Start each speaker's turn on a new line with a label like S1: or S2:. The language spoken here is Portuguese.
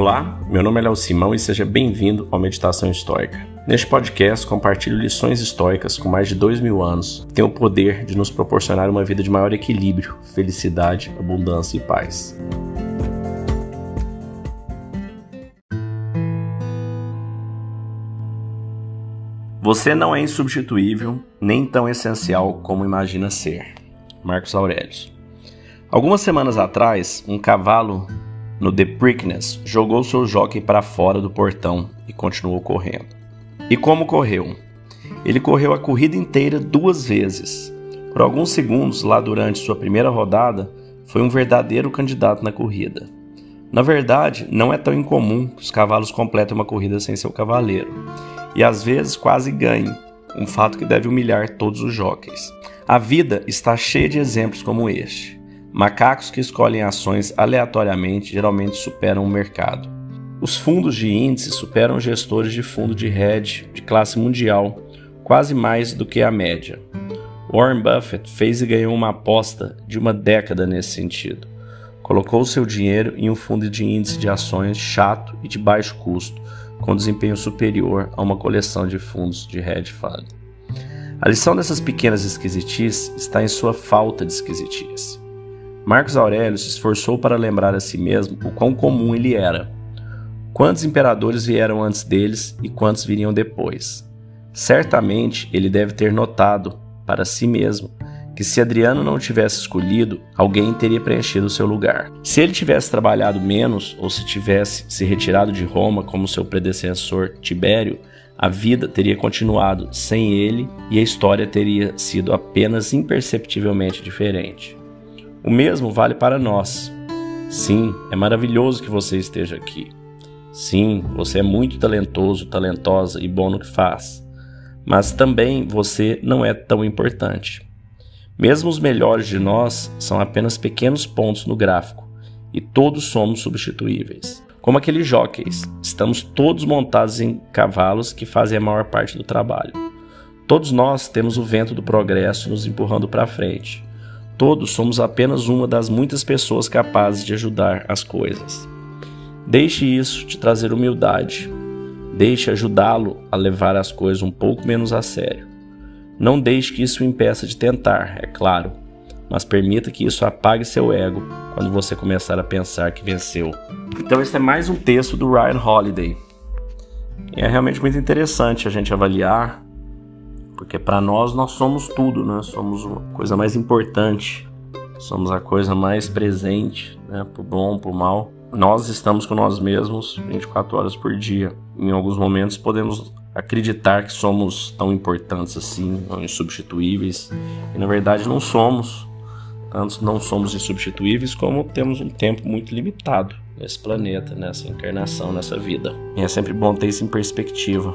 S1: Olá, meu nome é Léo Simão e seja bem-vindo ao Meditação Histórica. Neste podcast, compartilho lições históricas com mais de dois mil anos que têm o poder de nos proporcionar uma vida de maior equilíbrio, felicidade, abundância e paz. Você não é insubstituível, nem tão essencial como imagina ser. Marcos Aurelius. Algumas semanas atrás, um cavalo no The Preakness jogou seu jockey para fora do portão e continuou correndo. E como correu? Ele correu a corrida inteira duas vezes. Por alguns segundos, lá durante sua primeira rodada, foi um verdadeiro candidato na corrida. Na verdade, não é tão incomum que os cavalos completem uma corrida sem seu cavaleiro, e às vezes quase ganhem, um fato que deve humilhar todos os jockeys. A vida está cheia de exemplos como este. Macacos que escolhem ações aleatoriamente geralmente superam o mercado. Os fundos de índice superam gestores de fundo de hedge de classe mundial, quase mais do que a média. Warren Buffett fez e ganhou uma aposta de uma década nesse sentido. Colocou seu dinheiro em um fundo de índice de ações chato e de baixo custo, com desempenho superior a uma coleção de fundos de hedge fund. A lição dessas pequenas esquisitices está em sua falta de esquisitice. Marcos Aurélio se esforçou para lembrar a si mesmo o quão comum ele era. Quantos imperadores vieram antes deles e quantos viriam depois? Certamente ele deve ter notado, para si mesmo, que se Adriano não tivesse escolhido, alguém teria preenchido o seu lugar. Se ele tivesse trabalhado menos ou se tivesse se retirado de Roma como seu predecessor Tibério, a vida teria continuado sem ele e a história teria sido apenas imperceptivelmente diferente. O mesmo vale para nós. Sim, é maravilhoso que você esteja aqui. Sim, você é muito talentoso, talentosa e bom no que faz. Mas também você não é tão importante. Mesmo os melhores de nós são apenas pequenos pontos no gráfico e todos somos substituíveis. Como aqueles jockeys, estamos todos montados em cavalos que fazem a maior parte do trabalho. Todos nós temos o vento do progresso nos empurrando para frente. Todos somos apenas uma das muitas pessoas capazes de ajudar as coisas. Deixe isso te trazer humildade. Deixe ajudá-lo a levar as coisas um pouco menos a sério. Não deixe que isso o impeça de tentar, é claro, mas permita que isso apague seu ego quando você começar a pensar que venceu. Então, esse é mais um texto do Ryan Holiday. E é realmente muito interessante a gente avaliar porque para nós nós somos tudo, né? Somos a coisa mais importante, somos a coisa mais presente, né? Por bom, por mal. Nós estamos com nós mesmos 24 horas por dia. Em alguns momentos podemos acreditar que somos tão importantes assim, insubstituíveis, e na verdade não somos. Tanto não somos insubstituíveis, como temos um tempo muito limitado nesse planeta, nessa encarnação, nessa vida. E é sempre bom ter isso em perspectiva.